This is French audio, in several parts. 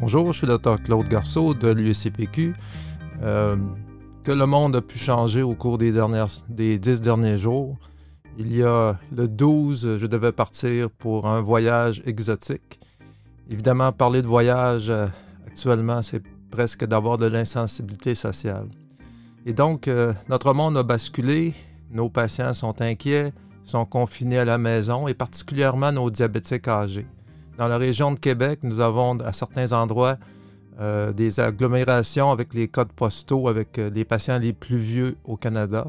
Bonjour, je suis le Dr Claude Garceau de l'USCPQ. Euh, que le monde a pu changer au cours des dix derniers jours. Il y a le 12, je devais partir pour un voyage exotique. Évidemment, parler de voyage euh, actuellement, c'est presque d'avoir de l'insensibilité sociale. Et donc, euh, notre monde a basculé, nos patients sont inquiets, sont confinés à la maison et particulièrement nos diabétiques âgés. Dans la région de Québec, nous avons à certains endroits euh, des agglomérations avec les codes postaux, avec euh, les patients les plus vieux au Canada.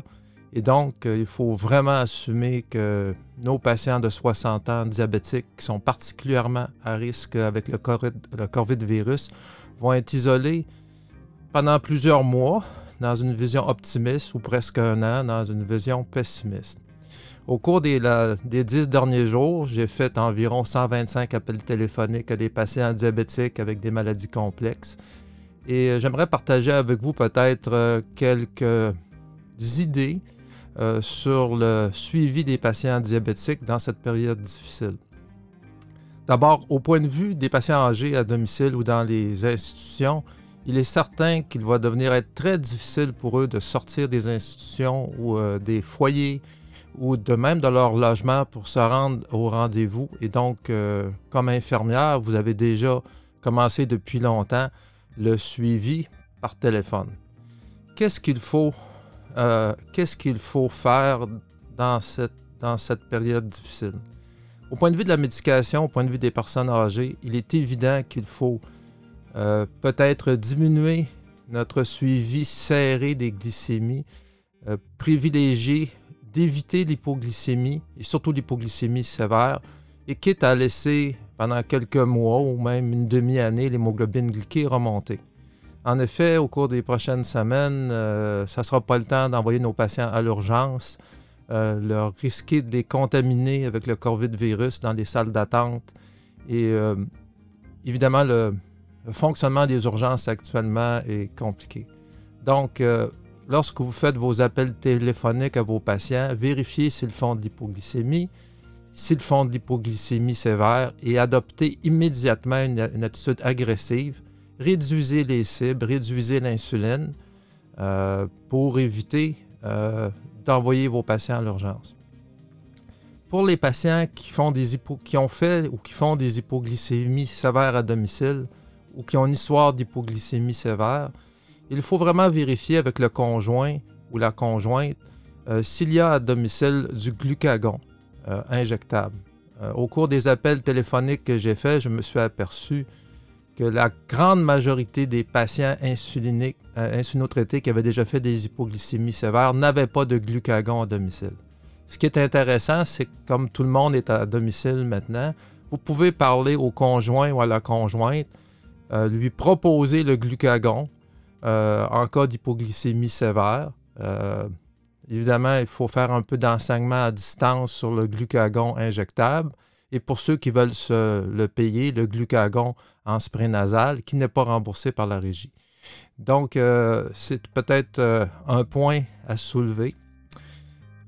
Et donc, euh, il faut vraiment assumer que nos patients de 60 ans diabétiques qui sont particulièrement à risque avec le COVID, le COVID virus vont être isolés pendant plusieurs mois dans une vision optimiste ou presque un an dans une vision pessimiste. Au cours des, dix derniers jours, j'ai fait environ 125 appels téléphoniques à des patients diabétiques avec des maladies complexes. Et euh, j'aimerais partager avec vous peut-être euh, quelques idées euh, sur le suivi des patients diabétiques dans cette période difficile. D'abord, au point de vue des patients âgés à domicile ou dans les institutions, il est certain qu'il va devenir très difficile pour eux de sortir des institutions ou des foyers ou de même de leur logement pour se rendre au rendez-vous. Et donc, euh, comme infirmière, vous avez déjà commencé depuis longtemps le suivi par téléphone. Qu'est-ce qu'il faut, euh, qu'est-ce qu'il faut faire dans cette, période difficile? Au point de vue de la médication, au point de vue des personnes âgées, il est évident qu'il faut euh, peut-être diminuer notre suivi serré des glycémies, privilégier d'éviter l'hypoglycémie et surtout l'hypoglycémie sévère et quitte à laisser pendant quelques mois ou même une demi-année l'hémoglobine glyquée remonter. En effet, au cours des prochaines semaines, euh, ça ne sera pas le temps d'envoyer nos patients à l'urgence, euh, leur risquer de les contaminer avec le COVID-virus dans les salles d'attente. Et euh, évidemment, le, le, fonctionnement des urgences actuellement est compliqué. Donc, lorsque vous faites vos appels téléphoniques à vos patients, vérifiez s'ils font de l'hypoglycémie, s'ils font de l'hypoglycémie sévère et adoptez immédiatement une, attitude agressive. Réduisez les cibles, réduisez l'insuline euh, pour éviter euh, d'envoyer vos patients à l'urgence. Pour les patients qui, ont fait ou qui font des hypoglycémies sévères à domicile ou qui ont une histoire d'hypoglycémie sévère, il faut vraiment vérifier avec le conjoint ou la conjointe euh, s'il y a à domicile du glucagon euh, injectable. Euh, au cours des appels téléphoniques que j'ai faits, je me suis aperçu que la grande majorité des patients insuliniques, qui avaient déjà fait des hypoglycémies sévères n'avaient pas de glucagon à domicile. Ce qui est intéressant, c'est que comme tout le monde est à domicile maintenant, vous pouvez parler au conjoint ou à la conjointe, lui proposer le glucagon, en cas d'hypoglycémie sévère. Euh, évidemment, il faut faire un peu d'enseignement à distance sur le glucagon injectable. Et pour ceux qui veulent se le payer, le glucagon en spray nasal, qui n'est pas remboursé par la régie. Donc, euh, c'est peut-être un point à soulever.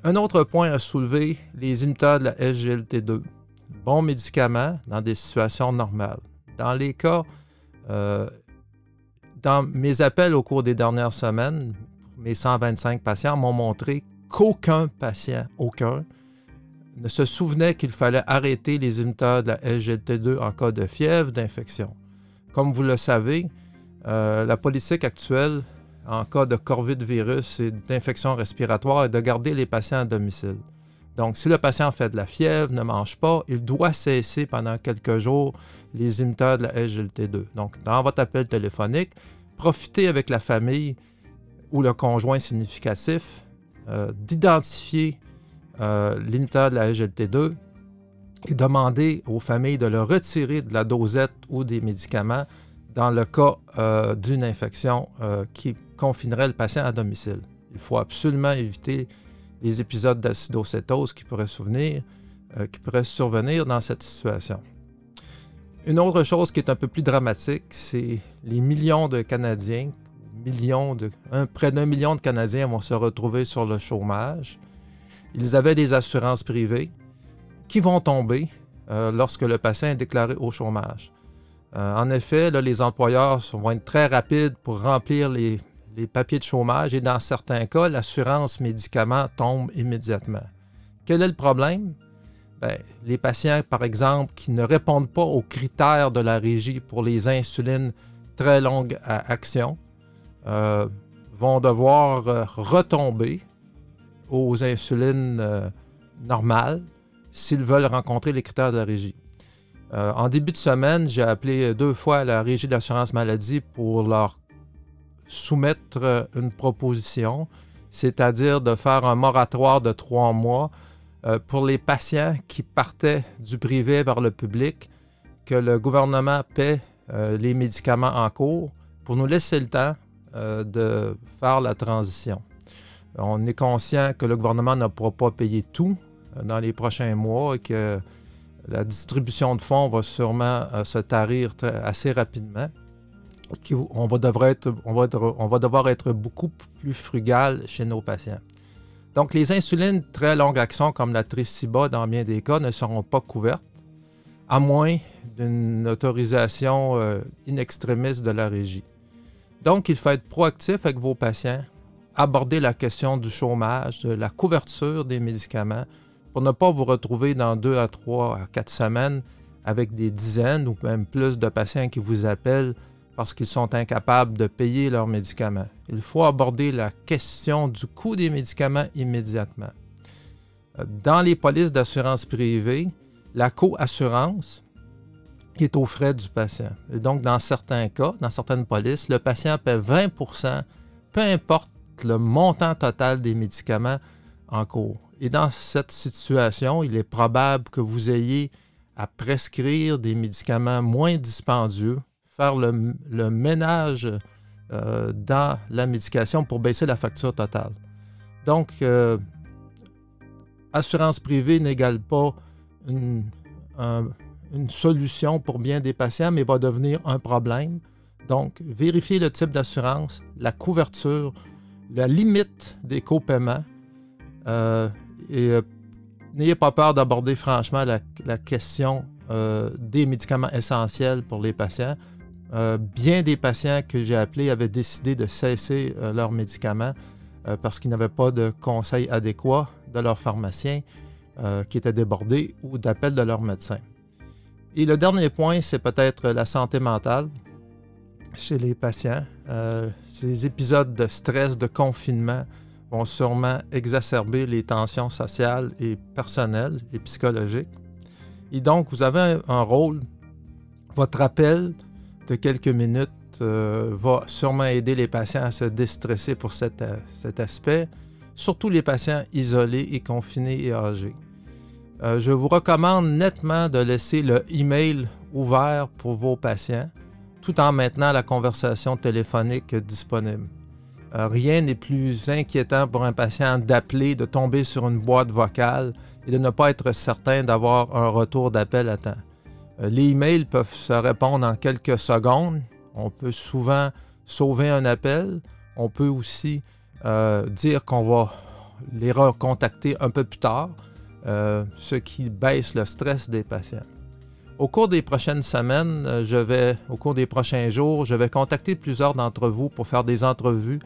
Un autre point à soulever, les inhibiteurs de la SGLT2. Bon médicament dans des situations normales. Dans les cas dans mes appels au cours des dernières semaines, mes 125 patients m'ont montré qu'aucun patient, aucun, ne se souvenait qu'il fallait arrêter les inhibiteurs de la SGLT2 en cas de fièvre, d'infection. Comme vous le savez, euh, la politique actuelle en cas de COVID-virus et d'infection respiratoire est de garder les patients à domicile. Donc, si le patient fait de la fièvre, ne mange pas, il doit cesser pendant quelques jours les inhibiteurs de la SGLT2. Donc, dans votre appel téléphonique, profitez avec la famille ou le conjoint significatif euh, d'identifier euh, de la SGLT2 et demander aux familles de le retirer de la dosette ou des médicaments dans le cas euh, d'une infection qui confinerait le patient à domicile. Il faut absolument éviter les épisodes d'acidocétose qui euh, qui pourraient survenir dans cette situation. Une autre chose qui est un peu plus dramatique, c'est les millions de Canadiens, près d'un million de Canadiens vont se retrouver sur le chômage. Ils avaient des assurances privées qui vont tomber euh, lorsque le patient est déclaré au chômage. en effet, les employeurs vont être très rapides pour remplir les, les papiers de chômage et dans certains cas, l'assurance médicaments tombe immédiatement. Quel est le problème? Ben, les patients, par exemple, qui ne répondent pas aux critères de la régie pour les insulines très longue action euh, vont devoir euh, retomber aux insulines euh, normales s'ils veulent rencontrer les critères de la régie. en début de semaine, j'ai appelé deux fois la régie d'assurance maladie pour leur soumettre une proposition, c'est-à-dire de faire un moratoire de trois mois pour les patients qui partaient du privé vers le public, que le gouvernement paie euh, les médicaments en cours pour nous laisser le temps euh, de faire la transition. On est conscient que le gouvernement ne pourra pas payer tout euh, dans les prochains mois et que la distribution de fonds va sûrement se tarir assez rapidement. On va devoir être beaucoup plus frugal chez nos patients. Donc, les insulines très longue action, comme la Triciba, dans bien des cas, ne seront pas couvertes à moins d'une autorisation euh, in de la régie. Donc, il faut être proactif avec vos patients, aborder la question du chômage, de la couverture des médicaments, pour ne pas vous retrouver dans deux à trois à quatre semaines avec des dizaines ou même plus de patients qui vous appellent parce qu'ils sont incapables de payer leurs médicaments. Il faut aborder la question du coût des médicaments immédiatement. Dans les polices d'assurance privée, la co-assurance est aux frais du patient. Et donc, dans certains cas, dans certaines polices, le patient paie 20% peu importe le montant total des médicaments en cours. Et dans cette situation, il est probable que vous ayez à prescrire des médicaments moins dispendieux, faire le, ménage euh, dans la médication pour baisser la facture totale. Donc, euh, assurance privée n'égale pas une, solution pour bien des patients, mais va devenir un problème. Donc, vérifiez le type d'assurance, la couverture, la limite des copaiements. Euh, et n'ayez pas peur d'aborder franchement la, question des médicaments essentiels pour les patients. Bien des patients que j'ai appelés avaient décidé de cesser leurs médicaments parce qu'ils n'avaient pas de conseils adéquats de leur pharmacien. Euh, qui étaient débordés ou d'appels de leur médecin. Et le dernier point, c'est peut-être la santé mentale chez les patients. Euh, ces épisodes de stress, de confinement vont sûrement exacerber les tensions sociales et personnelles et psychologiques. Et donc, vous avez un, rôle, votre appel de quelques minutes euh, va sûrement aider les patients à se déstresser pour cet aspect, surtout les patients isolés et confinés et âgés. Euh, je vous recommande nettement de laisser le email ouvert pour vos patients, tout en maintenant la conversation téléphonique disponible. Euh, rien n'est plus inquiétant pour un patient d'appeler, de tomber sur une boîte vocale et de ne pas être certain d'avoir un retour d'appel à temps. Euh, les emails peuvent se répondre en quelques secondes. On peut souvent sauver un appel. On peut aussi dire qu'on va les recontacter un peu plus tard. Euh, ce qui baisse le stress des patients. Au cours des prochaines semaines, euh, je vais, au cours des prochains jours, je vais contacter plusieurs d'entre vous pour faire des entrevues,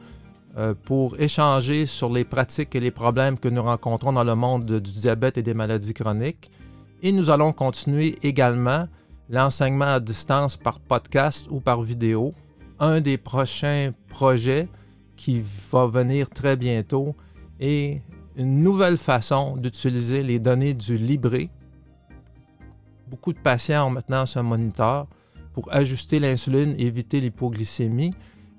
euh, pour échanger sur les pratiques et les problèmes que nous rencontrons dans le monde du diabète et des maladies chroniques. Et nous allons continuer également l'enseignement à distance par podcast ou par vidéo. Un des prochains projets qui va venir très bientôt est une nouvelle façon d'utiliser les données du Libré. Beaucoup de patients ont maintenant ce moniteur pour ajuster l'insuline et éviter l'hypoglycémie.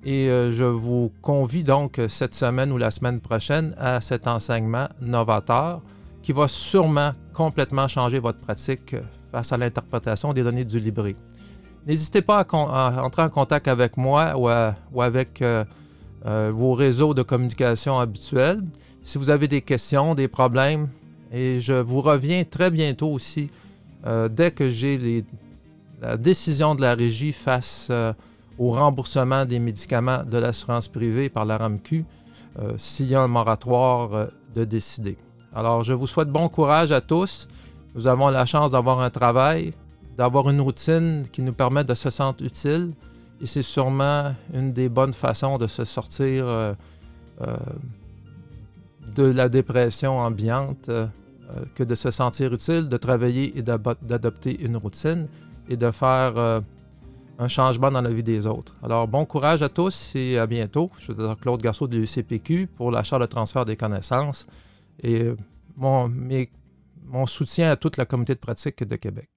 Et euh, je vous convie donc cette semaine ou la semaine prochaine à cet enseignement novateur qui va sûrement complètement changer votre pratique face à l'interprétation des données du Libré. N'hésitez pas à, entrer en contact avec moi ou, avec euh, euh, vos réseaux de communication habituels si vous avez des questions, des problèmes, et je vous reviens très bientôt aussi euh, dès que j'ai la décision de la régie face euh, au remboursement des médicaments de l'assurance privée par la RAMQ, euh, s'il y a un moratoire de décider. Alors, je vous souhaite bon courage à tous. Nous avons la chance d'avoir un travail, d'avoir une routine qui nous permet de se sentir utile. Et c'est sûrement une des bonnes façons de se sortir euh, euh, de la dépression ambiante que de se sentir utile, de travailler et d'adopter une routine et de faire un changement dans la vie des autres. Alors, bon courage à tous et à bientôt. Je suis Claude Garceau de l'UCPQ pour l'achat de transfert des connaissances et mon, mon soutien à toute la communauté de pratique de Québec.